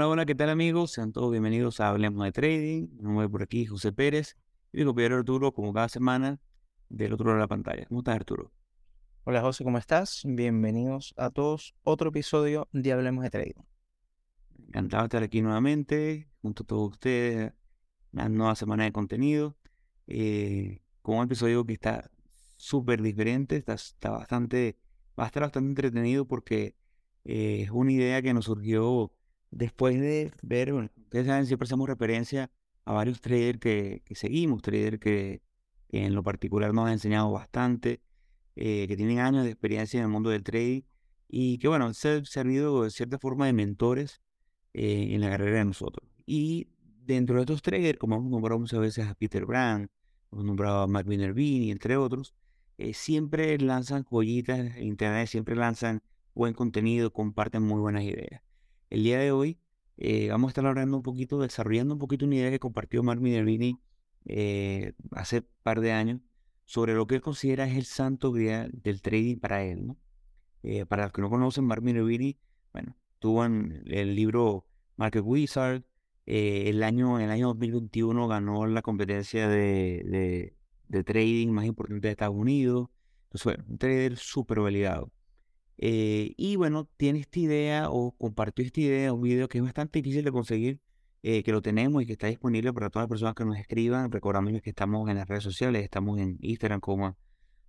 Hola, hola, ¿qué tal amigos? Sean todos bienvenidos a Hablemos de Trading. Mi nombre por aquí, José Pérez. Y mi compañero Arturo, como cada semana, del otro lado de la pantalla. ¿Cómo estás, Arturo? Hola José, ¿cómo estás? Bienvenidos a todos. Otro episodio de Hablemos de Trading. Encantado de estar aquí nuevamente, junto a todos ustedes, una nueva semana de contenido. Eh, con un episodio que está súper diferente, está, está bastante, va a estar bastante entretenido porque eh, es una idea que nos surgió después de ver, bueno, ustedes saben, siempre hacemos referencia a varios traders que, seguimos, traders que, en lo particular nos han enseñado bastante, eh, que tienen años de experiencia en el mundo del trading y que, bueno, han servido de cierta forma de mentores eh, en la carrera de nosotros. Y dentro de estos traders, como hemos nombrado muchas veces a Peter Brand, hemos nombrado a Mark Minervini, entre otros, eh, siempre lanzan joyitas en internet, siempre lanzan buen contenido, comparten muy buenas ideas. El día de hoy eh, vamos a estar hablando un poquito, desarrollando un poquito una idea que compartió Mark Minervini eh, hace par de años sobre lo que él considera es el santo grial del trading para él. Eh, para los que no conocen, Mark Minervini, bueno, tuvo en el libro Market Wizard, el, año, el año 2021 ganó la competencia de, de, trading más importante de Estados Unidos. Entonces, bueno, un trader súper validado. Eh, y bueno, tiene esta idea o compartió esta idea, un video que es bastante difícil de conseguir, eh, que lo tenemos y que está disponible para todas las personas que nos escriban. Recordamos que estamos en las redes sociales, estamos en Instagram como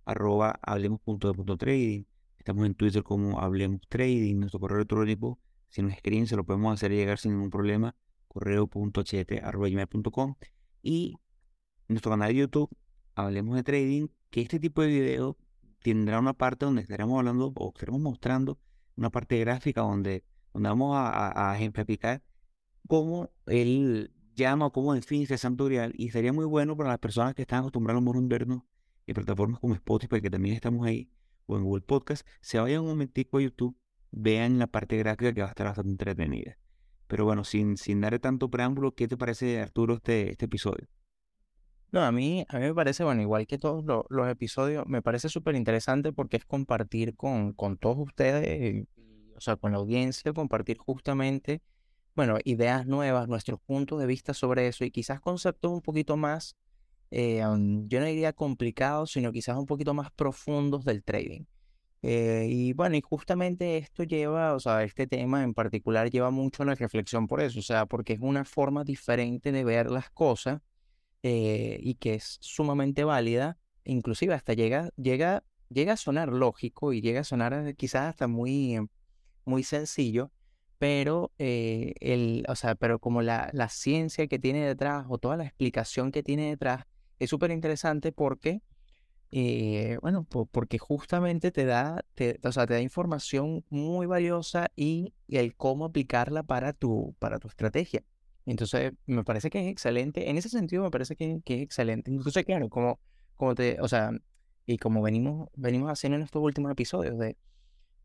arroba hablemos.de.trading, estamos en Twitter como hablemos trading, nuestro correo electrónico, si nos escriben se lo podemos hacer llegar sin ningún problema, correo.ht.com y nuestro canal de YouTube, Hablemos de Trading, que este tipo de videos tendrá una parte donde estaremos hablando o estaremos mostrando una parte gráfica donde, donde vamos a, a, ejemplificar cómo él llama cómo define ese santorial y sería muy bueno para las personas que están acostumbradas al mundo inverno en plataformas como Spotify, que también estamos ahí, o en Google Podcast, se vayan un momentico a YouTube, vean la parte gráfica que va a estar bastante entretenida. Pero bueno, sin, sin darle tanto preámbulo, ¿qué te parece, Arturo, este, este episodio? No, a mí, a mí me parece, bueno, igual que todos los episodios, me parece súper interesante porque es compartir con, con todos ustedes, o sea, con la audiencia, compartir justamente, bueno, ideas nuevas, nuestros puntos de vista sobre eso y quizás conceptos un poquito más, eh, yo no diría complicados, sino quizás un poquito más profundos del trading. Eh, y bueno, y justamente esto lleva, o sea, este tema en particular lleva mucho a la reflexión por eso, o sea, porque es una forma diferente de ver las cosas eh, y que es sumamente válida, inclusive hasta llega, llega, llega a sonar lógico y llega a sonar eh, quizás hasta muy, muy sencillo, pero, eh, el, o sea, pero como la, la ciencia que tiene detrás o toda la explicación que tiene detrás es súper interesante porque, bueno, porque justamente te da, te, o sea, te da información muy valiosa y, y el cómo aplicarla para tu, para tu estrategia. Entonces, me parece que es excelente. En ese sentido, me parece que, es excelente. Incluso, claro, como, como te, o sea, y como venimos, venimos haciendo en estos últimos episodios, de,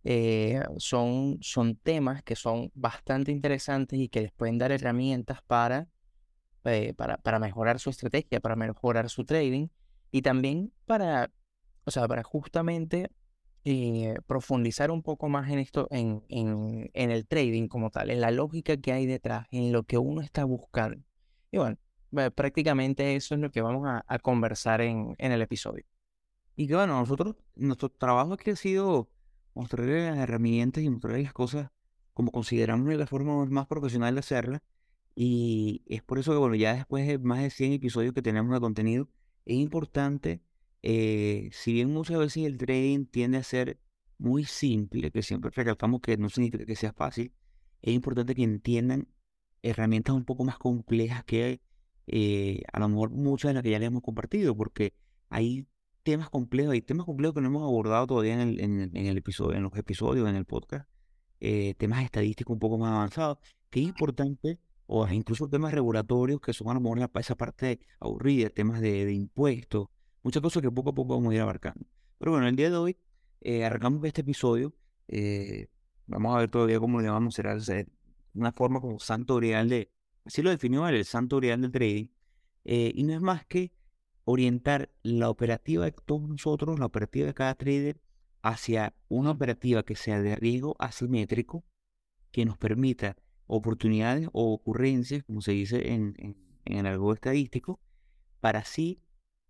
eh, son, son temas que son bastante interesantes y que les pueden dar herramientas para, eh, para, para mejorar su estrategia, para mejorar su trading y también para, o sea, para justamente eh, profundizar un poco más en esto, en, en, en, el trading como tal, en la lógica que hay detrás, en lo que uno está buscando. Y bueno, prácticamente eso es lo que vamos a, conversar en, en, el episodio. Y que bueno, nosotros, nuestro trabajo aquí ha sido mostrarles las herramientas y mostrarles las cosas como consideramos la forma más profesional de hacerlas. Y es por eso que, bueno, ya después de más de 100 episodios que tenemos de contenido, es importante eh, si bien muchas veces el trading tiende a ser muy simple, que siempre recalcamos que no significa que sea fácil, es importante que entiendan herramientas un poco más complejas que eh, a lo mejor muchas de las que ya les hemos compartido, porque hay temas complejos, hay temas complejos que no hemos abordado todavía en el, en, el episodio, en los episodios, en el podcast, eh, temas estadísticos un poco más avanzados, que es importante, o incluso temas regulatorios que son a lo mejor esa parte aburrida, temas de, de impuestos, muchas cosas que poco a poco vamos a ir abarcando. Pero bueno, el día de hoy eh, arrancamos este episodio. Eh, vamos a ver todavía cómo le llamamos. Será una forma como santo grial de. Así lo definió él, el santo grial del trading. Eh, y no es más que orientar la operativa de todos nosotros, la operativa de cada trader, hacia una operativa que sea de riesgo asimétrico, que nos permita oportunidades o ocurrencias, como se dice en, en, el algo estadístico, para así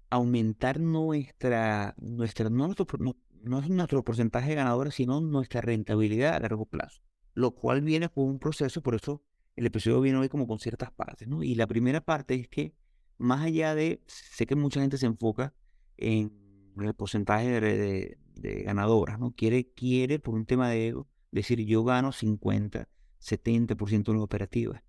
aumentar nuestra, nuestra no, nuestro, no, es nuestro porcentaje de ganadores, sino nuestra rentabilidad a largo plazo, lo cual viene con un proceso, por eso el episodio viene hoy como con ciertas partes, ¿no? Y la primera parte es que más allá de, sé que mucha gente se enfoca en el porcentaje de, de, ganadoras, ¿no? Quiere, quiere, por un tema de ego, decir yo gano 50, 70% de las operativas.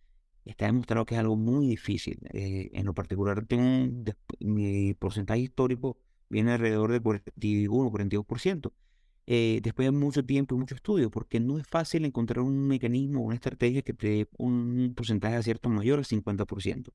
Está demostrado que es algo muy difícil. Eh, en lo particular, tengo mi porcentaje histórico viene alrededor del 41, 42%. Eh, después de mucho tiempo y mucho estudio, porque no es fácil encontrar un mecanismo, una estrategia que te dé un porcentaje de acierto mayor al 50%.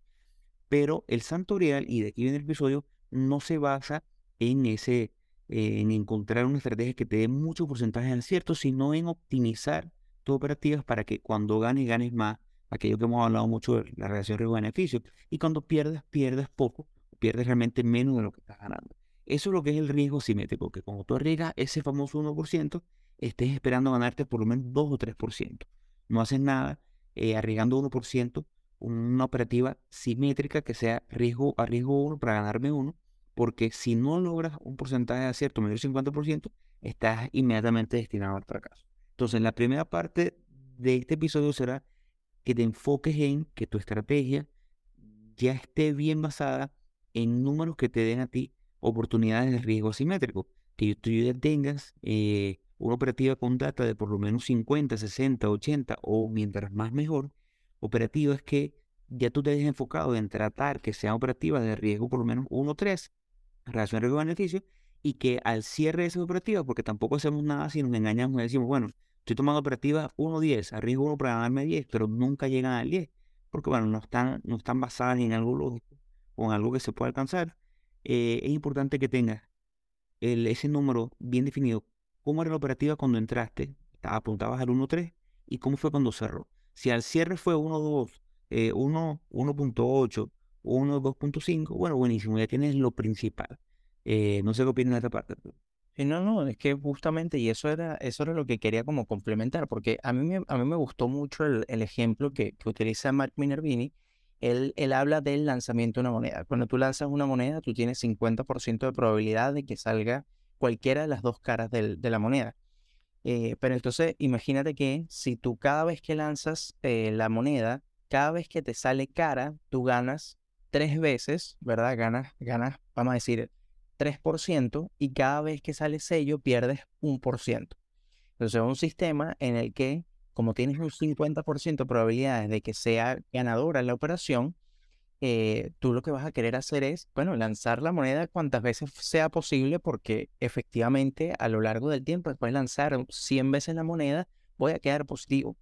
Pero el santo real, y de aquí viene el episodio, no se basa en ese, en encontrar una estrategia que te dé mucho porcentaje de acierto, sino en optimizar tus operativas para que cuando ganes, ganes más. Aquello que hemos hablado mucho de la relación riesgo-beneficio. Y cuando pierdas, pierdas poco, pierdes realmente menos de lo que estás ganando. Eso es lo que es el riesgo simétrico, que cuando tú arriesgas ese famoso 1%, estés esperando ganarte por lo menos 2 o 3%. No haces nada eh, arriesgando 1%, una operativa simétrica que sea riesgo a riesgo 1 para ganarme 1, porque si no logras un porcentaje de acierto mayor del 50%, estás inmediatamente destinado al fracaso. Entonces, la primera parte de este episodio será que te enfoques en que tu estrategia ya esté bien basada en números que te den a ti oportunidades de riesgo asimétrico. Que tú ya tengas eh, una operativa con data de por lo menos 50, 60, 80 o mientras más mejor, operativas que ya tú te hayas enfocado en tratar que sean operativas de riesgo por lo menos 1 3, relación riesgo-beneficio, y que al cierre de esa operativa, porque tampoco hacemos nada si nos engañamos y decimos, bueno, estoy tomando operativas 1-10, arriesgo 1 para ganarme 10, pero nunca llegan al 10, porque bueno, no están, no están basadas en algo lógico o en algo que se pueda alcanzar, eh, es importante que tengas ese número bien definido. ¿Cómo era la operativa cuando entraste? Apuntabas al 1.3 y cómo fue cuando cerró. Si al cierre fue 1.2, eh, 1, 1.8, 1, 2.5, bueno, buenísimo, ya tienes lo principal. Eh, no sé qué opinas de esta parte. No, no, es que justamente, y eso era, eso era lo que quería como complementar, porque a mí me, a mí me gustó mucho el, el ejemplo que, que utiliza Mark Minervini, él, habla del lanzamiento de una moneda. Cuando tú lanzas una moneda, tú tienes 50% de probabilidad de que salga cualquiera de las dos caras de la moneda. Eh, pero entonces, imagínate que si tú cada vez que lanzas eh, la moneda, cada vez que te sale cara, tú ganas tres veces, ¿verdad? Ganas, ganas, vamos a decir, 3% y cada vez que sale sello pierdes un por ciento. Entonces es un sistema en el que como tienes un 50% de probabilidades de que sea ganadora la operación, eh, tú lo que vas a querer hacer es, bueno, lanzar la moneda cuantas veces sea posible porque efectivamente a lo largo del tiempo, después de lanzar 100 veces la moneda, voy a quedar positivo.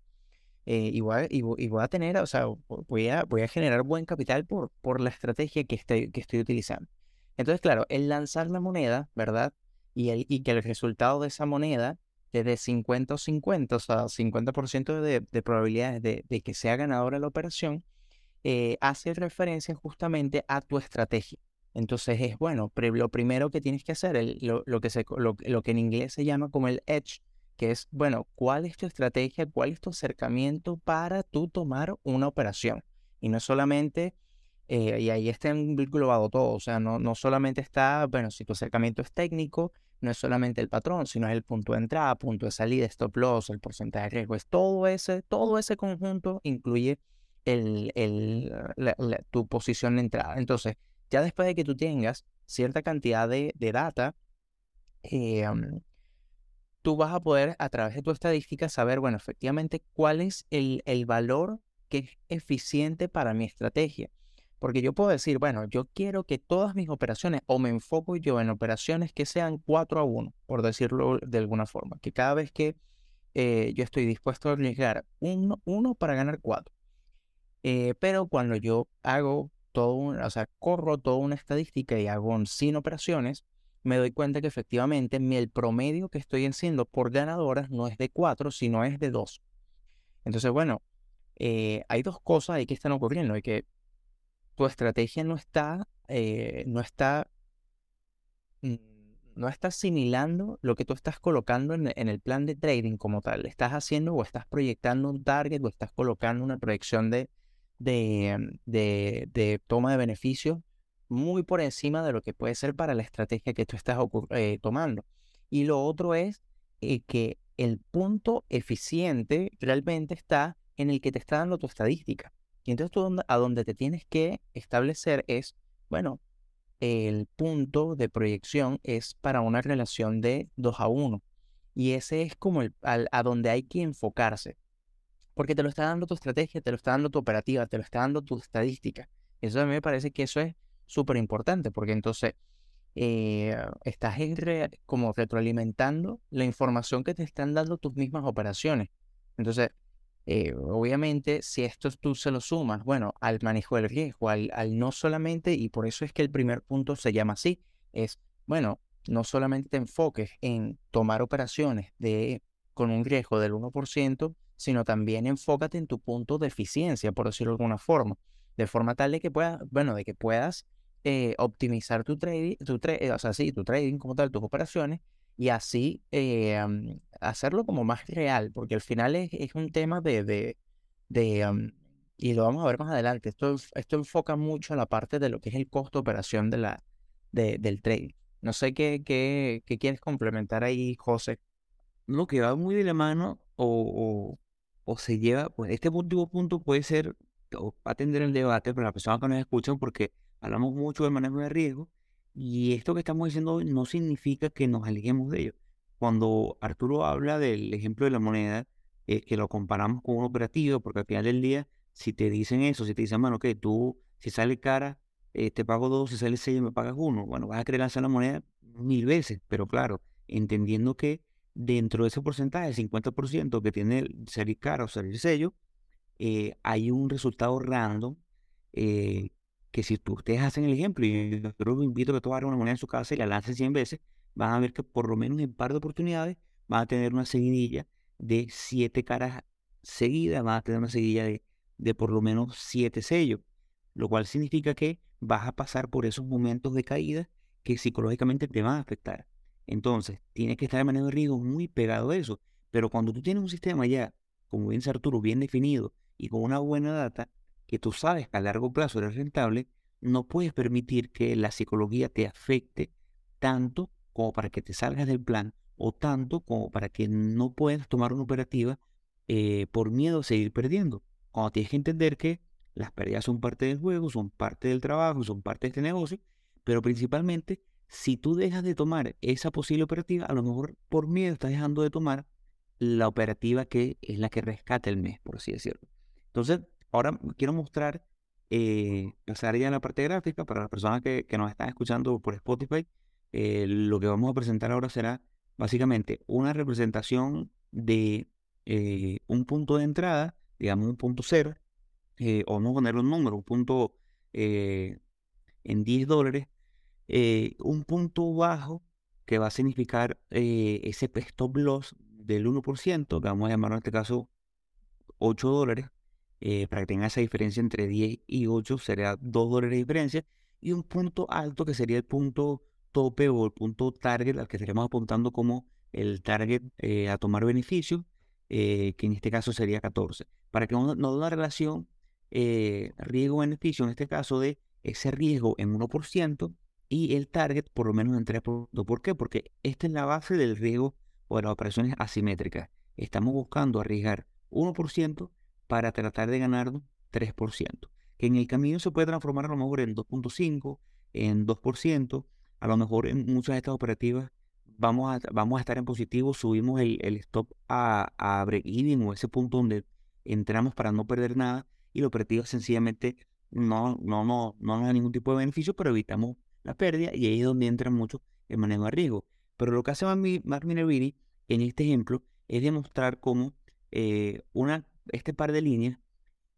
Eh, y, voy a, tener, o sea, voy a, voy a generar buen capital por, por la estrategia que estoy, que estoy utilizando. Entonces, claro, el lanzar la moneda, ¿verdad? Y, el, que el resultado de esa moneda de 50 o 50, o sea, 50% de, de probabilidades de, que sea ganadora la operación, eh, hace referencia justamente a tu estrategia. Entonces es bueno, lo primero que tienes que hacer, lo, lo, que en inglés se llama como el edge, que es, bueno, ¿cuál es tu estrategia? ¿Cuál es tu acercamiento para tú tomar una operación? Y no solamente, eh, y ahí está englobado todo, o sea, no, no solamente está, bueno, si tu acercamiento es técnico, no es solamente el patrón, sino es el punto de entrada, punto de salida, stop loss, el porcentaje de riesgo. Es todo ese, todo ese conjunto incluye el, el, tu posición de entrada. Entonces, ya después de que tú tengas cierta cantidad de, de data, eh, tú vas a poder a través de tu estadística saber, bueno, efectivamente, cuál es el, el valor que es eficiente para mi estrategia. Porque yo puedo decir, bueno, yo quiero que todas mis operaciones, o me enfoco yo en operaciones que sean 4 a 1, por decirlo de alguna forma, que cada vez que eh, yo estoy dispuesto a arriesgar uno, uno para ganar 4. Eh, pero cuando yo hago todo, un, o sea, corro toda una estadística y hago 100 operaciones, me doy cuenta que efectivamente el promedio que estoy haciendo por ganadoras no es de 4, sino es de 2. Entonces, bueno, eh, hay dos cosas ahí que están ocurriendo. Hay que tu estrategia no está, eh, no está, mm, no asimilando lo que tú estás colocando en, el plan de trading como tal. Estás haciendo o estás proyectando un target o estás colocando una proyección de, de, de, toma de beneficios muy por encima de lo que puede ser para la estrategia que tú estás eh, tomando. Y lo otro es eh, que el punto eficiente realmente está en el que te está dando tu estadística. Y entonces tú a donde te tienes que establecer es, bueno, el punto de proyección es para una relación de 2 a 1. Y ese es como el, a donde hay que enfocarse. Porque te lo está dando tu estrategia, te lo está dando tu operativa, te lo está dando tu estadística. Eso a mí me parece que eso es súper importante, porque entonces eh, estás como retroalimentando la información que te están dando tus mismas operaciones. Entonces, eh, obviamente, si esto tú se lo sumas, bueno, al manejo del riesgo, al, no solamente, y por eso es que el primer punto se llama así, es, bueno, no solamente te enfoques en tomar operaciones de, con un riesgo del 1%, sino también enfócate en tu punto de eficiencia, por decirlo de alguna forma, de forma tal de que puedas, bueno, de que puedas eh, optimizar tu trading, tu o sea, sí, tu trading como tal, tus operaciones, y así eh, hacerlo como más real, porque al final es, un tema de, de, de y lo vamos a ver más adelante, esto, esto enfoca mucho a la parte de lo que es el costo operación de la, de, del trading. No sé qué, qué, qué, quieres complementar ahí, José. Lo que va muy de la mano o, o, se lleva, pues este último punto puede ser, o atender el debate para las personas que nos escuchan, porque hablamos mucho del manejo de riesgo, y esto que estamos diciendo hoy no significa que nos alejemos de ello. Cuando Arturo habla del ejemplo de la moneda, es que lo comparamos con un operativo, porque al final del día, si te dicen eso, si te dicen, bueno, que tú, si sale cara, eh, te pago dos, si sale seis, me pagas uno, bueno, vas a querer lanzar la moneda mil veces, pero claro, entendiendo que dentro de ese porcentaje, el 50% que tiene salir cara o salir sello, eh, hay un resultado random eh, que si ustedes hacen el ejemplo, y yo que invito a que todos hagan una moneda en su casa y la lancen 100 veces, van a ver que por lo menos en par de oportunidades van a tener una seguidilla de 7 caras seguidas, van a tener una seguidilla de, de por lo menos 7 sellos, lo cual significa que vas a pasar por esos momentos de caída que psicológicamente te van a afectar. Entonces, tienes que estar de manera de riesgo muy pegado a eso. Pero cuando tú tienes un sistema ya, como bien Arturo, bien definido y con una buena data, que tú sabes que a largo plazo eres rentable, no puedes permitir que la psicología te afecte tanto como para que te salgas del plan o tanto como para que no puedas tomar una operativa eh, por miedo a seguir perdiendo. Cuando tienes que entender que las pérdidas son parte del juego, son parte del trabajo, son parte de este negocio, pero principalmente si tú dejas de tomar esa posible operativa, a lo mejor por miedo estás dejando de tomar la operativa que es la que rescata el mes, por así decirlo. Entonces, Ahora quiero mostrar, eh, pasar ya en la parte gráfica para las personas que, nos están escuchando por Spotify. Eh, lo que vamos a presentar ahora será básicamente una representación de eh, un punto de entrada, digamos un punto cero, o no poner un número, un punto en 10 dólares, un punto bajo que va a significar ese stop loss del 1%, que vamos a llamar en este caso 8 dólares, eh, para que tenga esa diferencia entre 10 y 8 sería 2 dólares de diferencia y un punto alto que sería el punto tope o el punto target al que estaríamos apuntando como el target eh, a tomar beneficio, eh, que en este caso sería 14. Para que nos dé una relación riesgo-beneficio, en este caso de ese riesgo en 1% y el target por lo menos en 3%. ¿Por qué? Porque esta es la base del riesgo o de las operaciones asimétricas. Estamos buscando arriesgar 1% para tratar de ganar 3%, que en el camino se puede transformar a lo mejor en 2.5, en 2%, a lo mejor en muchas de estas operativas vamos a, vamos a estar en positivo, subimos el, stop a, a break-even o ese punto donde entramos para no perder nada y la operativa sencillamente no, no, no, no da ningún tipo de beneficio, pero evitamos la pérdida y ahí es donde entra mucho el manejo de riesgo. Pero lo que hace Mark Minervini en este ejemplo es demostrar cómo eh, una este par de líneas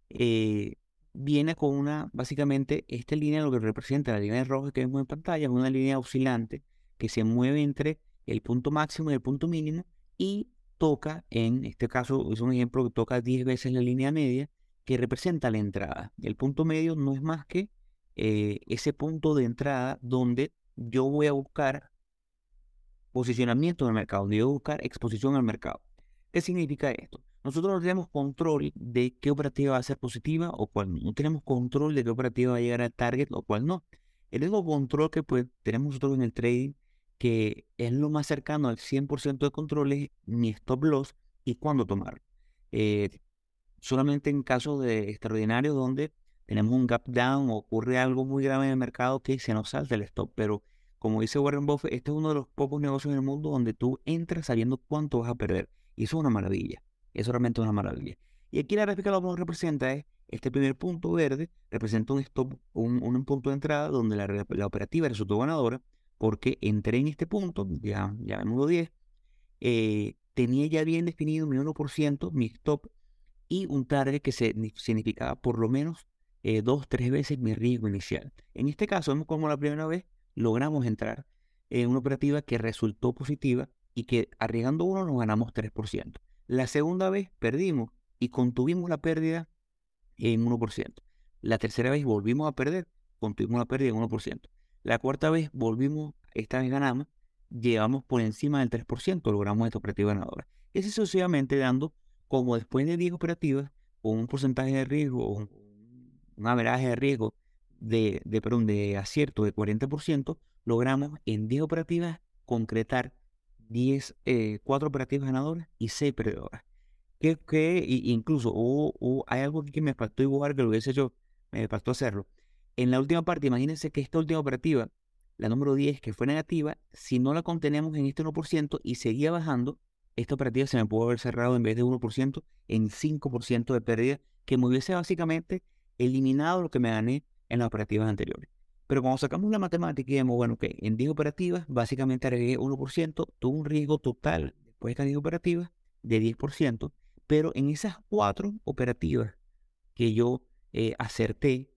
eh, viene con una, básicamente, esta línea lo que representa la línea roja que vemos en pantalla es una línea oscilante que se mueve entre el punto máximo y el punto mínimo y toca, en este caso es un ejemplo que toca 10 veces la línea media que representa la entrada. El punto medio no es más que eh, ese punto de entrada donde yo voy a buscar posicionamiento en el mercado, donde yo buscar exposición al mercado. ¿Qué significa esto? Nosotros no tenemos control de qué operativa va a ser positiva o cuál no. No tenemos control de qué operativa va a llegar al target o cuál no. El único control que pues, tenemos nosotros en el trading, que es lo más cercano al 100% de control, es mi stop loss y cuándo tomar. Eh, solamente en casos de extraordinarios donde tenemos un gap down o ocurre algo muy grave en el mercado que se nos salta el stop. Pero como dice Warren Buffett, este es uno de los pocos negocios en el mundo donde tú entras sabiendo cuánto vas a perder. Y eso es una maravilla. Eso realmente es una maravilla. Y aquí la gráfica lo que representa es este primer punto verde, representa un stop, un, punto de entrada donde la, operativa resultó ganadora porque entré en este punto, ya, ya en 10, eh, tenía ya bien definido mi 1%, mi stop, y un target que se, significaba por lo menos eh, dos, tres veces mi riesgo inicial. En este caso, vemos como la primera vez logramos entrar en una operativa que resultó positiva y que arriesgando uno nos ganamos 3%. La segunda vez perdimos y contuvimos la pérdida en 1%. La tercera vez volvimos a perder, contuvimos la pérdida en 1%. La cuarta vez volvimos, esta vez ganamos, llevamos por encima del 3%, logramos esta operativa ganadora. Y sucesivamente dando, como después de 10 operativas, con un porcentaje de riesgo, un, un averaje de riesgo de, de, perdón, de acierto de 40%, logramos en 10 operativas concretar 10, eh, 4 operativas ganadoras y 6 perdedoras. Que, que incluso hay algo que me faltó igual que lo hubiese hecho, me faltó hacerlo. En la última parte, imagínense que esta última operativa, la número 10, que fue negativa, si no la contenemos en este 1% y seguía bajando, esta operativa se me pudo haber cerrado en vez de 1% en 5% de pérdida, que me hubiese básicamente eliminado lo que me gané en las operativas anteriores. Pero cuando sacamos la matemática y vemos, bueno, que en 10 operativas, básicamente agregué 1%, tuvo un riesgo total después de estas 10 operativas de 10%, pero en esas 4 operativas que yo eh, acerté,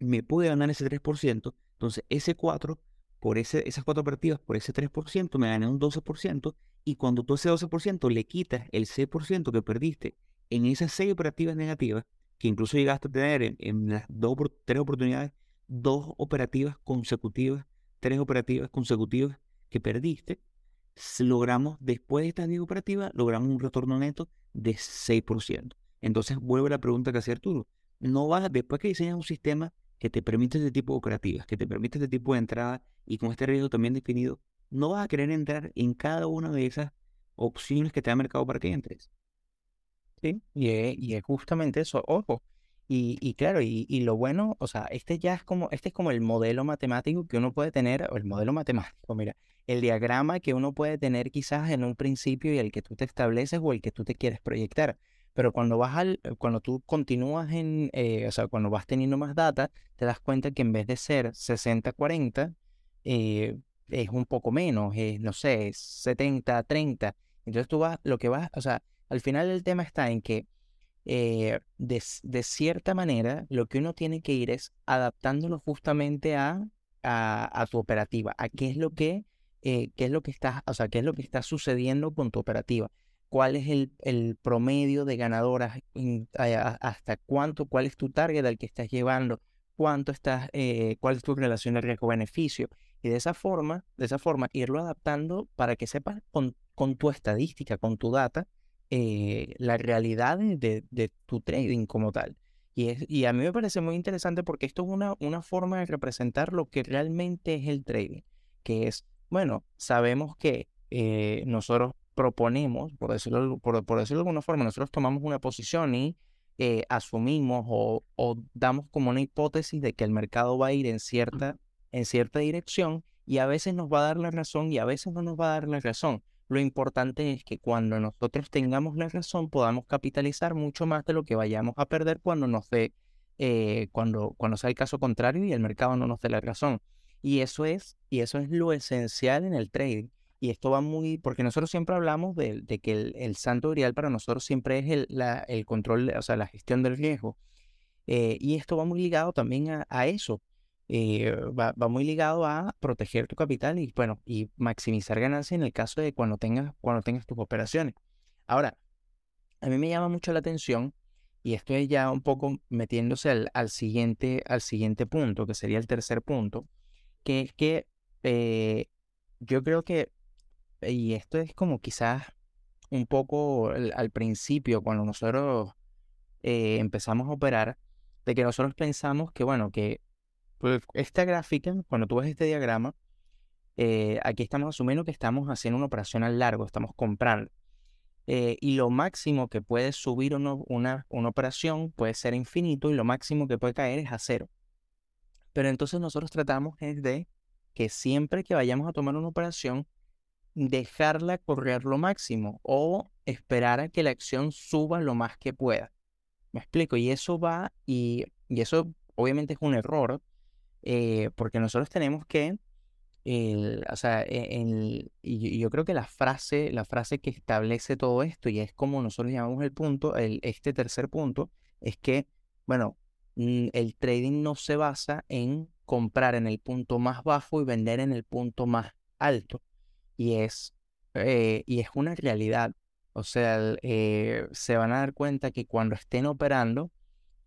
me pude ganar ese 3%, entonces ese 4, por ese, esas 4 operativas, por ese 3%, me gané un 12%, y cuando tú ese 12% le quitas el 6% que perdiste en esas 6 operativas negativas, que incluso llegaste a tener en, las dos, tres oportunidades, dos operativas consecutivas, tres operativas consecutivas que perdiste, logramos, después de estas 10 operativas, logramos un retorno neto de 6%. Entonces vuelve la pregunta que hacía Arturo. No vas, después que diseñas un sistema que te permite este tipo de operativas, que te permite este tipo de entrada y con este riesgo también definido, no vas a querer entrar en cada una de esas opciones que te da el mercado para que entres. Sí, y es, justamente eso, ojo. Y, y claro, y, y, lo bueno, o sea, este ya es como, este es como el modelo matemático que uno puede tener, o el modelo matemático, mira, el diagrama que uno puede tener quizás en un principio y el que tú te estableces o el que tú te quieres proyectar. Pero cuando vas al, cuando tú continúas en, eh, o sea, cuando vas teniendo más data, te das cuenta que en vez de ser 60-40, eh, es un poco menos, es, no sé, 70-30. Entonces tú vas, lo que vas, o sea, al final el tema está en que eh, de, cierta manera lo que uno tiene que ir es adaptándolo justamente a, a, tu operativa, a qué es lo que, eh, qué es lo que está, o sea, qué es lo que está sucediendo con tu operativa. ¿Cuál es el, el promedio de ganadoras? ¿Hasta cuánto? ¿Cuál es tu target al que estás llevando? ¿Cuánto estás, eh, cuál es tu relación de riesgo-beneficio? Y de esa forma, de esa forma, irlo adaptando para que sepas con, con tu estadística, con tu data, eh, la realidad de, de, tu trading como tal. Y, es, y a mí me parece muy interesante porque esto es una, una forma de representar lo que realmente es el trading, que es, bueno, sabemos que eh, nosotros proponemos, por decirlo, por, por, decirlo de alguna forma, nosotros tomamos una posición y eh, asumimos o, o, damos como una hipótesis de que el mercado va a ir en cierta, en cierta dirección y a veces nos va a dar la razón y a veces no nos va a dar la razón. Lo importante es que cuando nosotros tengamos la razón podamos capitalizar mucho más de lo que vayamos a perder cuando nos dé, eh, cuando, cuando sea el caso contrario y el mercado no nos dé la razón. Y eso es, y eso es lo esencial en el trading. Y esto va muy, porque nosotros siempre hablamos de, que el, el, santo grial para nosotros siempre es el, el control, o sea, la gestión del riesgo. Eh, y esto va muy ligado también a eso, eh, va, muy ligado a proteger tu capital y, bueno, y maximizar ganancias en el caso de cuando tengas, cuando tengas tus operaciones. Ahora, a mí me llama mucho la atención y estoy ya un poco metiéndose al, siguiente, al siguiente punto, que sería el tercer punto, que es que eh, yo creo que y esto es como quizás un poco al, principio, cuando nosotros eh, empezamos a operar, de que nosotros pensamos que, bueno, que pues, esta gráfica, cuando tú ves este diagrama, eh, aquí estamos asumiendo que estamos haciendo una operación al largo, estamos comprando. Eh, y lo máximo que puede subir una, una, operación puede ser infinito y lo máximo que puede caer es a cero. Pero entonces nosotros tratamos de que siempre que vayamos a tomar una operación, dejarla correr lo máximo o esperar a que la acción suba lo más que pueda. Me explico, y eso va, y, y eso obviamente es un error, eh, porque nosotros tenemos que, o sea, e, y yo creo que la frase, la frase que establece todo esto, y es como nosotros llamamos el punto, el, este tercer punto, es que, bueno, mm, el trading no se basa en comprar en el punto más bajo y vender en el punto más alto. Y es, eh, y es una realidad. O sea, eh, se van a dar cuenta que cuando estén operando,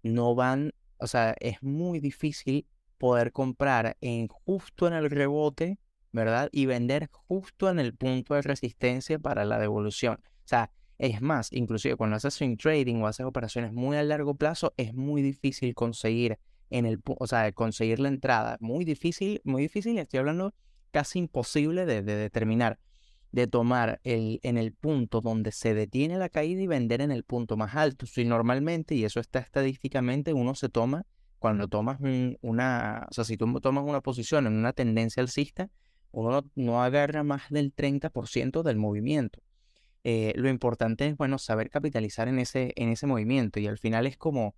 no van, o sea, es muy difícil poder comprar en justo en el rebote, ¿verdad? Y vender justo en el punto de resistencia para la devolución. O sea, es más, inclusive cuando haces swing trading o haces operaciones muy a largo plazo, es muy difícil conseguir en el, o sea, conseguir la entrada. Muy difícil, muy difícil, estoy hablando casi imposible de, determinar, de tomar el, en el punto donde se detiene la caída y vender en el punto más alto. Si normalmente, y eso está estadísticamente, uno se toma, cuando tomas una, o sea, si tú tomas una posición en una tendencia alcista, uno no, agarra más del 30% del movimiento. Eh, lo importante es, bueno, saber capitalizar en ese, en ese movimiento y al final es como,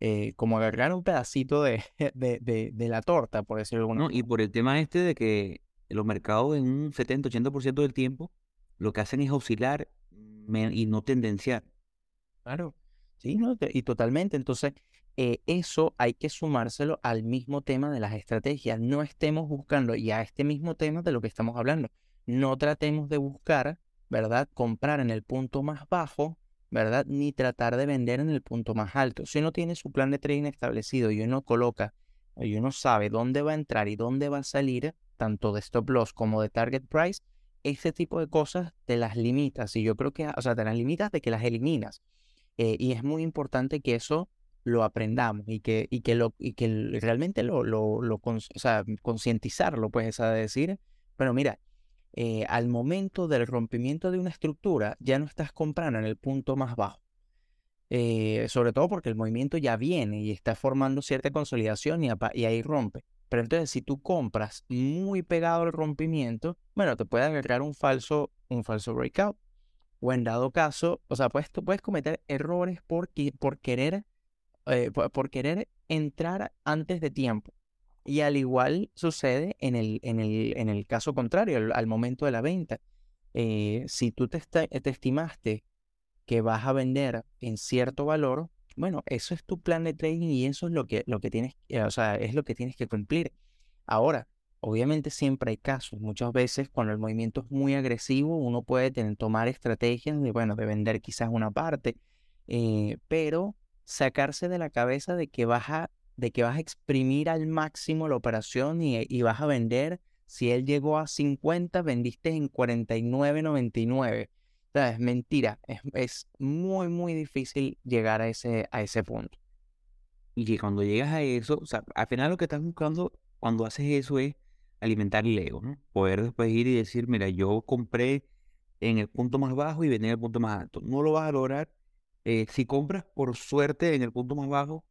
eh, como agarrar un pedacito de, de, de, la torta, por decirlo alguna no, Y por el tema este de que los mercados en un 70-80% del tiempo lo que hacen es oscilar y no tendenciar. Claro, sí, no, y totalmente. Entonces, eh, eso hay que sumárselo al mismo tema de las estrategias. No estemos buscando, y a este mismo tema de lo que estamos hablando, no tratemos de buscar, ¿verdad? Comprar en el punto más bajo ¿verdad? Ni tratar de vender en el punto más alto. Si uno tiene su plan de trading establecido y uno coloca, y uno sabe dónde va a entrar y dónde va a salir, tanto de stop loss como de target price, ese tipo de cosas te las limitas. Y yo creo que, o sea, te las limitas de que las eliminas. Eh, y es muy importante que eso lo aprendamos y que, y que, lo, y que realmente lo, lo, lo o sea, concientizarlo, pues, a decir, bueno, mira, eh, al momento del rompimiento de una estructura, ya no estás comprando en el punto más bajo. Eh, sobre todo porque el movimiento ya viene y está formando cierta consolidación y, ahí rompe. Pero entonces, si tú compras muy pegado al rompimiento, bueno, te puede agarrar un falso, un falso breakout. O en dado caso, o sea, puedes, puedes cometer errores por, por, querer, eh, por querer entrar antes de tiempo. Y al igual sucede en el, en el, en el caso contrario, al, momento de la venta. Eh, si tú te, te, estimaste que vas a vender en cierto valor, bueno, eso es tu plan de trading y eso es lo que, lo que tienes, eh, o sea, es lo que tienes que cumplir. Ahora, obviamente siempre hay casos. Muchas veces cuando el movimiento es muy agresivo, uno puede tener, tomar estrategias de, bueno, de vender quizás una parte, eh, pero sacarse de la cabeza de que vas a de que vas a exprimir al máximo la operación y, vas a vender. Si él llegó a 50, vendiste en 49.99. O sea, es mentira. Es, muy, muy difícil llegar a ese, a ese punto. Y que cuando llegas a eso, o sea, al final lo que estás buscando cuando haces eso es alimentar el ego. Poder después ir y decir, mira, yo compré en el punto más bajo y vendí en el punto más alto. No lo vas a lograr eh, si compras por suerte en el punto más bajo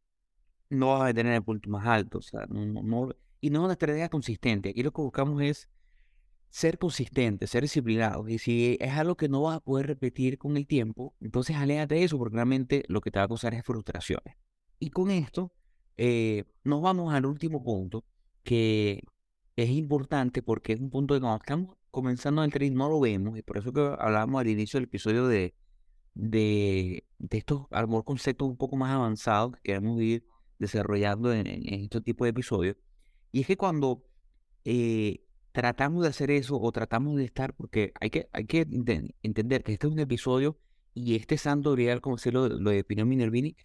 no vas a tener el punto más alto. O sea, no, no, y no es una estrategia consistente. Aquí lo que buscamos es ser consistente, ser disciplinado. Y si es algo que no vas a poder repetir con el tiempo, entonces aléjate de eso, porque realmente lo que te va a causar es frustraciones. Y con esto, eh, nos vamos al último punto, que es importante porque es un punto que cuando estamos comenzando el trading no lo vemos, y por eso que hablábamos al inicio del episodio de, de, de estos, a conceptos un poco más avanzados que queremos ir desarrollando en, este tipo de episodios. Y es que cuando eh, tratamos de hacer eso o tratamos de estar, porque hay que, hay que entender que este es un episodio y este santo real, como se lo, lo definió Minervini,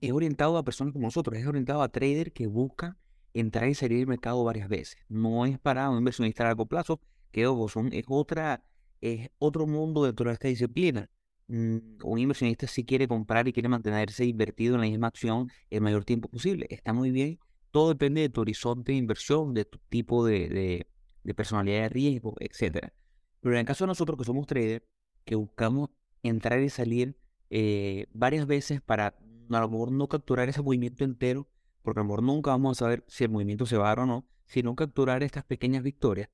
es orientado a personas como nosotros, es orientado a traders que buscan entrar y salir del mercado varias veces. No es para un inversionista a largo plazo, que son, es otra es otro mundo dentro de esta disciplina. Mm, un inversionista sí quiere comprar y quiere mantenerse invertido en la misma acción el mayor tiempo posible. Está muy bien. Todo depende de tu horizonte de inversión, de tu tipo de, personalidad de riesgo, etc. Pero en el caso de nosotros que somos traders, que buscamos entrar y salir eh, varias veces para a lo mejor no capturar ese movimiento entero, porque a lo mejor nunca vamos a saber si el movimiento se va a dar o no, sino capturar estas pequeñas victorias.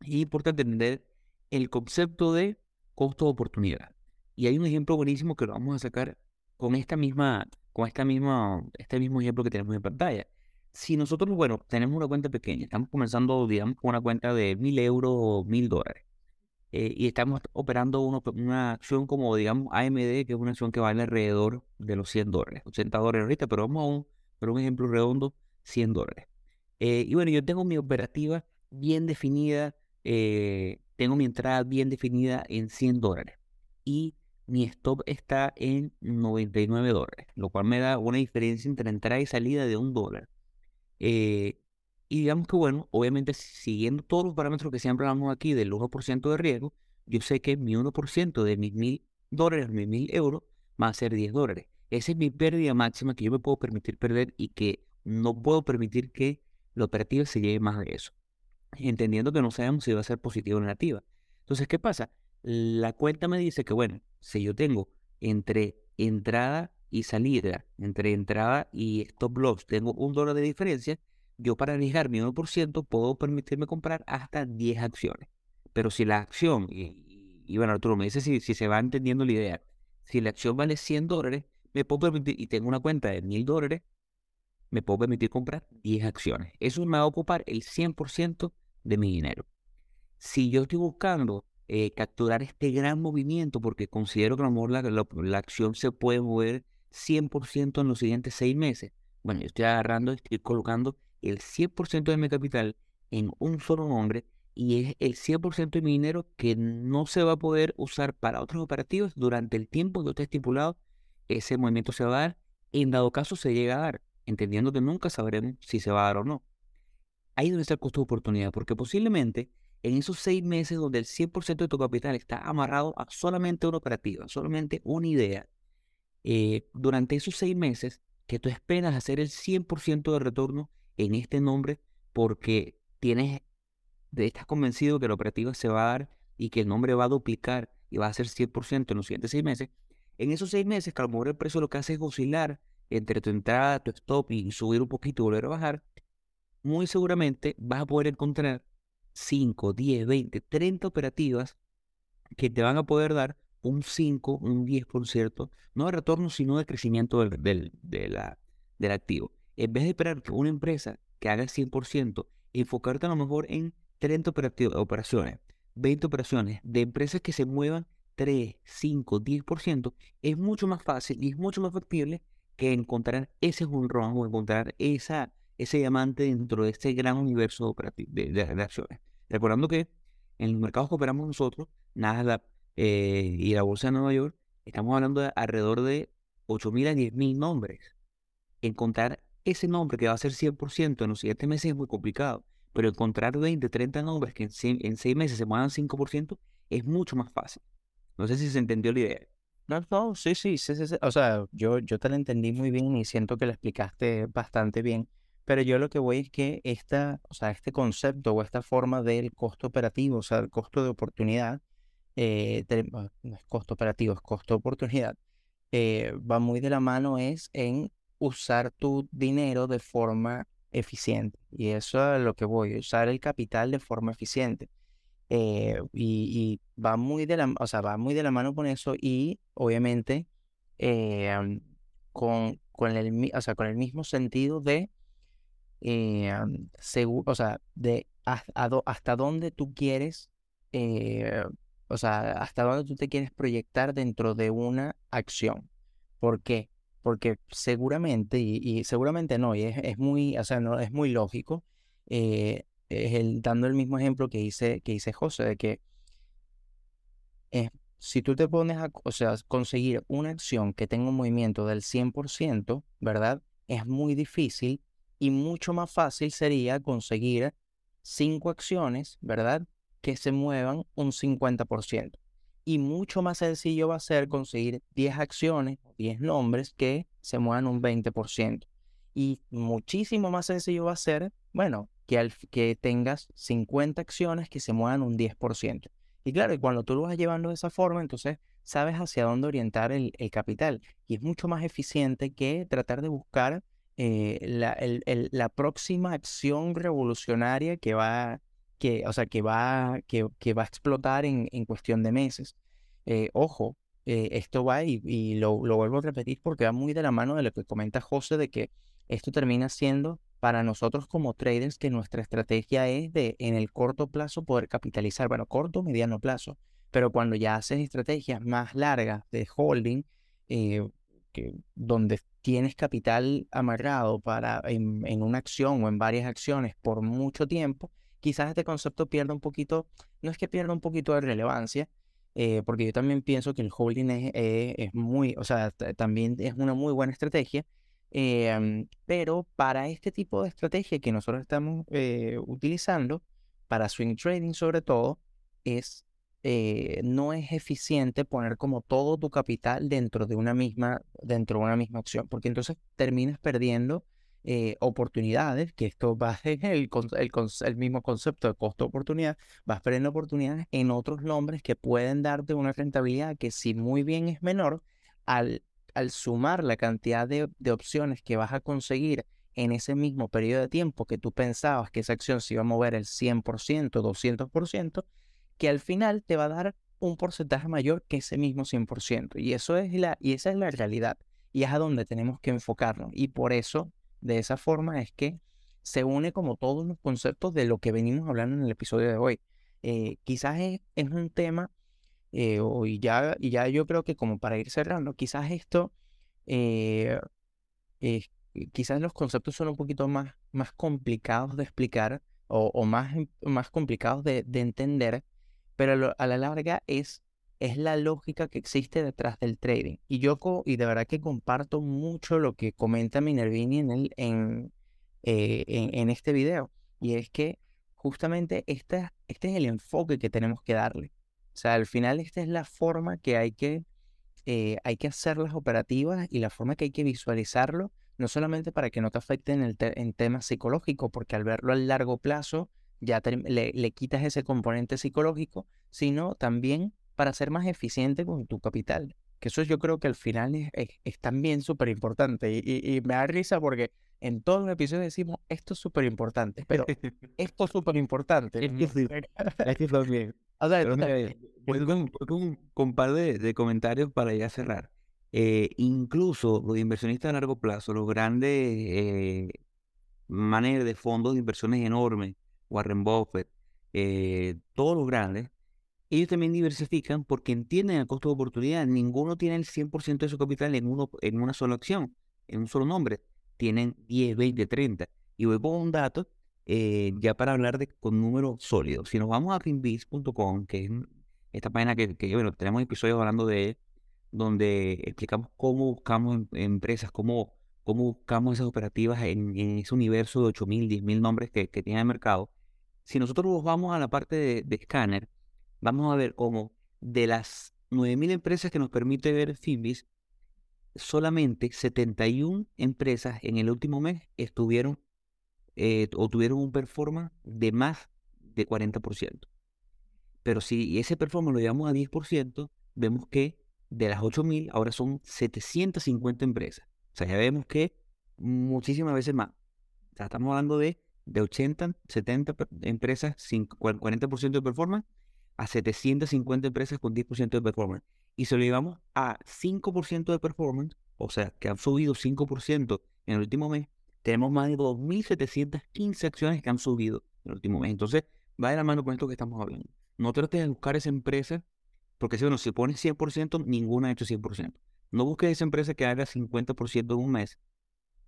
Es importante entender el concepto de costo de oportunidad. Y hay un ejemplo buenísimo que lo vamos a sacar con esta misma, con esta misma, este mismo ejemplo que tenemos en pantalla. Si nosotros, bueno, tenemos una cuenta pequeña, estamos comenzando, digamos, con una cuenta de mil euros o mil dólares, eh, y estamos operando una acción como, digamos, AMD, que es una acción que vale alrededor de los 100 dólares, 80 dólares ahorita, pero vamos a un, por un ejemplo redondo, 100 dólares. Eh, y bueno, yo tengo mi operativa bien definida, eh, tengo mi entrada bien definida en 100 dólares. Y mi stop está en 99 dólares, lo cual me da una diferencia entre entrada y salida de un dólar. Eh, y digamos que, bueno, obviamente siguiendo todos los parámetros que siempre hablamos aquí del 1% de riesgo, yo sé que mi 1% de mis mil dólares, mis mil euros, va a ser 10 dólares. Esa es mi pérdida máxima que yo me puedo permitir perder y que no puedo permitir que la operativa se lleve más de eso. Entendiendo que no sabemos si va a ser positiva o negativa. Entonces, ¿qué pasa? La cuenta me dice que, bueno, si yo tengo entre entrada y salida, entre entrada y stop loss, tengo un dólar de diferencia, yo para arriesgar mi 1% puedo permitirme comprar hasta 10 acciones. Pero si la acción, y, bueno, Arturo me dice si, si se va entendiendo la idea, si la acción vale 100 dólares, me puedo permitir, y tengo una cuenta de 1000 dólares, me puedo permitir comprar 10 acciones. Eso me va a ocupar el 100% de mi dinero. Si yo estoy buscando eh, capturar este gran movimiento, porque considero que a mejor la, acción se puede mover 100% en los siguientes seis meses. Bueno, yo estoy agarrando, estoy colocando el 100% de mi capital en un solo nombre y es el 100% de mi dinero que no se va a poder usar para otros operativos durante el tiempo que esté estipulado. Ese movimiento se va a dar. En dado caso se llega a dar, entendiendo que nunca sabremos si se va a dar o no. Ahí debe el costo de oportunidad, porque posiblemente en esos seis meses donde el 100% de tu capital está amarrado a solamente una operativa, solamente una idea, eh, durante esos seis meses que tú esperas hacer el 100% de retorno en este nombre porque tienes, estás convencido que la operativa se va a dar y que el nombre va a duplicar y va a ser 100% en los siguientes seis meses, en esos seis meses que a lo mejor el precio lo que hace es oscilar entre tu entrada, tu stop y subir un poquito y volver a bajar, muy seguramente vas a poder encontrar 5, 10, 20, 30 operativas que te van a poder dar un 5, un 10%, no de retorno, sino de crecimiento del, de la, del activo. En vez de esperar que una empresa que haga el 100%, enfocarte a lo mejor en 30 operaciones, 20 operaciones de empresas que se muevan 3, 5, 10%, es mucho más fácil y es mucho más factible que encontrar ese ron o encontrar esa, ese diamante dentro de este gran universo de, de, acciones. Recordando que en los mercados que operamos nosotros, nada eh, y la Bolsa de Nueva York, estamos hablando de alrededor de 8.000 a 10.000 nombres. Encontrar ese nombre que va a ser 100% en los siguientes meses es muy complicado, pero encontrar 20, 30 nombres que en 6, meses se muevan 5% es mucho más fácil. No sé si se entendió la idea. No, no, sí, sí, sí, sí, O sea, yo, yo te la entendí muy bien y siento que la explicaste bastante bien. Pero yo lo que voy es que esta, o sea, este concepto o esta forma del costo operativo, o sea, el costo de oportunidad, eh, no es costo operativo, es costo de oportunidad, eh, va muy de la mano es en usar tu dinero de forma eficiente. Y eso es lo que voy, usar el capital de forma eficiente. Eh, y, va muy de la, o sea, va muy de la mano con eso y obviamente con, con, el, o sea, con el mismo sentido de eh, o sea, de hasta dónde tú quieres, eh, o sea, hasta dónde tú te quieres proyectar dentro de una acción. ¿Por qué? Porque seguramente, y, seguramente no, y es, muy, o sea, no, es muy lógico, eh, es el, dando el mismo ejemplo que hice, que hice José, de que si tú te pones a, o sea, conseguir una acción que tenga un movimiento del 100%, ¿verdad? Es muy difícil y mucho más fácil sería conseguir cinco acciones, ¿verdad? que se muevan un 50%. Y mucho más sencillo va a ser conseguir 10 acciones, 10 nombres que se muevan un 20%. Y muchísimo más sencillo va a ser, bueno, que, al, que tengas 50 acciones que se muevan un 10%. Y claro, y cuando tú lo vas llevando de esa forma, entonces sabes hacia dónde orientar el, capital. Y es mucho más eficiente que tratar de buscar eh, la, la, próxima acción revolucionaria que va, que, o sea, que va, que, que va a explotar en, en cuestión de meses. Eh, ojo, eh, esto va y, y lo, lo, vuelvo a repetir porque va muy de la mano de lo que comenta José de que esto termina siendo para nosotros como traders que nuestra estrategia es de en el corto plazo poder capitalizar, bueno, corto, mediano plazo, pero cuando ya haces estrategias más largas de holding, eh, que, donde tienes capital amarrado para en, en, una acción o en varias acciones por mucho tiempo, quizás este concepto pierda un poquito, no es que pierda un poquito de relevancia, eh, porque yo también pienso que el holding es, eh, es muy, o sea, también es una muy buena estrategia, Em, pero para este tipo de estrategia que nosotros estamos eh, utilizando, para swing trading sobre todo, es, eh, no es eficiente poner como todo tu capital dentro de una misma, dentro de una misma acción, porque entonces terminas perdiendo eh, oportunidades, que esto va el, el, el, mismo concepto de costo-oportunidad, vas perdiendo oportunidades en otros nombres que pueden darte una rentabilidad que si muy bien es menor, al al sumar la cantidad de, opciones que vas a conseguir en ese mismo periodo de tiempo que tú pensabas que esa acción se iba a mover el 100%, 200%, que al final te va a dar un porcentaje mayor que ese mismo 100%. Y, eso es la, y esa es la realidad. Y es a donde tenemos que enfocarnos. Y por eso, de esa forma, es que se une como todos los conceptos de lo que venimos hablando en el episodio de hoy. Eh, quizás es, es, un tema eh, y, ya, y ya yo creo que como para ir cerrando, quizás esto, eh, quizás los conceptos son un poquito más, más complicados de explicar o, más, más complicados de, entender, pero a la larga es, es la lógica que existe detrás del trading. Y yo y de verdad que comparto mucho lo que comenta Minervini en, el, eh, en, en este video. Y es que justamente este, este es el enfoque que tenemos que darle. O sea, al final esta es la forma que hay que, eh, hay que hacer las operativas y la forma que hay que visualizarlo, no solamente para que no te afecten en, en temas psicológicos, porque al verlo a largo plazo ya le, quitas ese componente psicológico, sino también para ser más eficiente con tu capital. Que eso yo creo que al final es, también súper importante. Y, y, me da risa porque en todo el episodio decimos esto es súper importante, pero esto es súper importante. también. O sea, con, un, par de, comentarios para ya cerrar. Eh, incluso los inversionistas a largo plazo, los grandes eh, de fondos de inversiones enormes, Warren Buffett, eh, todos los grandes, ellos también diversifican porque entienden el costo de oportunidad. Ninguno tiene el 100% de su capital en, uno, en una sola acción, en un solo nombre. Tienen 10, 20, 30. Y voy con un dato eh, ya para hablar de con números sólidos. Si nos vamos a finbiz.com, que es esta página que, bueno, tenemos episodios hablando de donde explicamos cómo buscamos em, empresas, cómo, cómo buscamos esas operativas en, ese universo de 8.000, 10.000 nombres que, que tiene el mercado. Si nosotros nos vamos a la parte de, de Scanner, vamos a ver cómo de las 9.000 empresas que nos permite ver Finbiz, solamente 71 empresas en el último mes estuvieron eh, o tuvieron un performance de más de 40%. Pero si ese performance lo llevamos a 10%, vemos que de las 8.000 ahora son 750 empresas. O sea, ya vemos que muchísimas veces más. O sea, estamos hablando de, de 80, 70 empresas sin 40% de performance a 750 empresas con 10% de performance. Y si lo llevamos a 5% de performance, o sea, que han subido 5% en el último mes, tenemos más de 2.715 acciones que han subido en el último mes. Entonces, va de la mano con esto que estamos hablando. No trates de buscar esa empresa, porque si uno se pone 100%, ninguna ha hecho 100%. No busques esa empresa que haga 50% en un mes.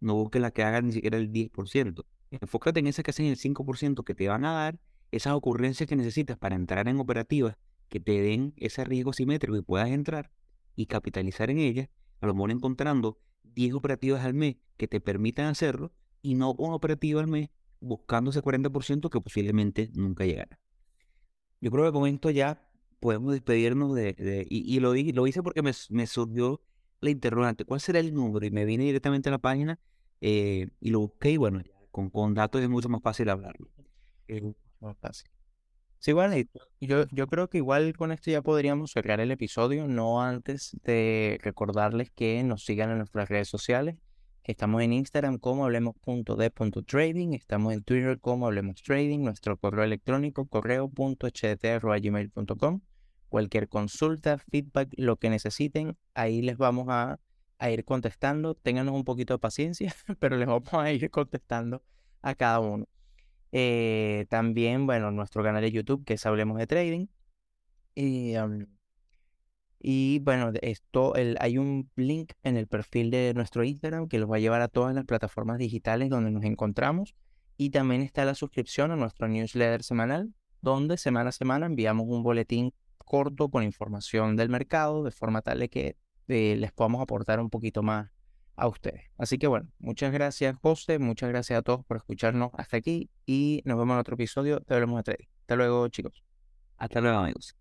No busques la que haga ni siquiera el 10%. Enfócate en esas que hacen el 5%, que te van a dar esas ocurrencias que necesitas para entrar en operativas que te den ese riesgo simétrico y puedas entrar y capitalizar en ellas, a lo mejor encontrando 10 operativas al mes que te permitan hacerlo y no una operativa al mes buscando ese 40% que posiblemente nunca llegará. yo creo que con esto ya podemos despedirnos de, y, lo, lo hice porque me, me, surgió la interrogante, ¿cuál será el número? Y me vine directamente a la página eh, y lo busqué y bueno, con, con datos es mucho más fácil hablarlo. Eh, más fácil. Sí, bueno, yo, yo creo que igual con esto ya podríamos cerrar el episodio, no antes de recordarles que nos sigan en nuestras redes sociales. Estamos en Instagram como hablemos.de.trading, estamos en Twitter como hablemos trading, nuestro correo electrónico correo.htt.gmail.com. Cualquier consulta, feedback, lo que necesiten, ahí les vamos a, a ir contestando. Ténganos un poquito de paciencia, pero les vamos a ir contestando a cada uno. Eh, también, bueno, nuestro canal de YouTube, que es Hablemos de Trading. Y, bueno, esto, el, hay un link en el perfil de nuestro Instagram que los va a llevar a todas las plataformas digitales donde nos encontramos. Y también está la suscripción a nuestro newsletter semanal, donde semana a semana enviamos un boletín corto con información del mercado, de forma tal que eh, les podamos aportar un poquito más a ustedes. Así que bueno, muchas gracias José, muchas gracias a todos por escucharnos hasta aquí y nos vemos en otro episodio de Hablemos de Trading. Hasta luego chicos. Hasta luego amigos.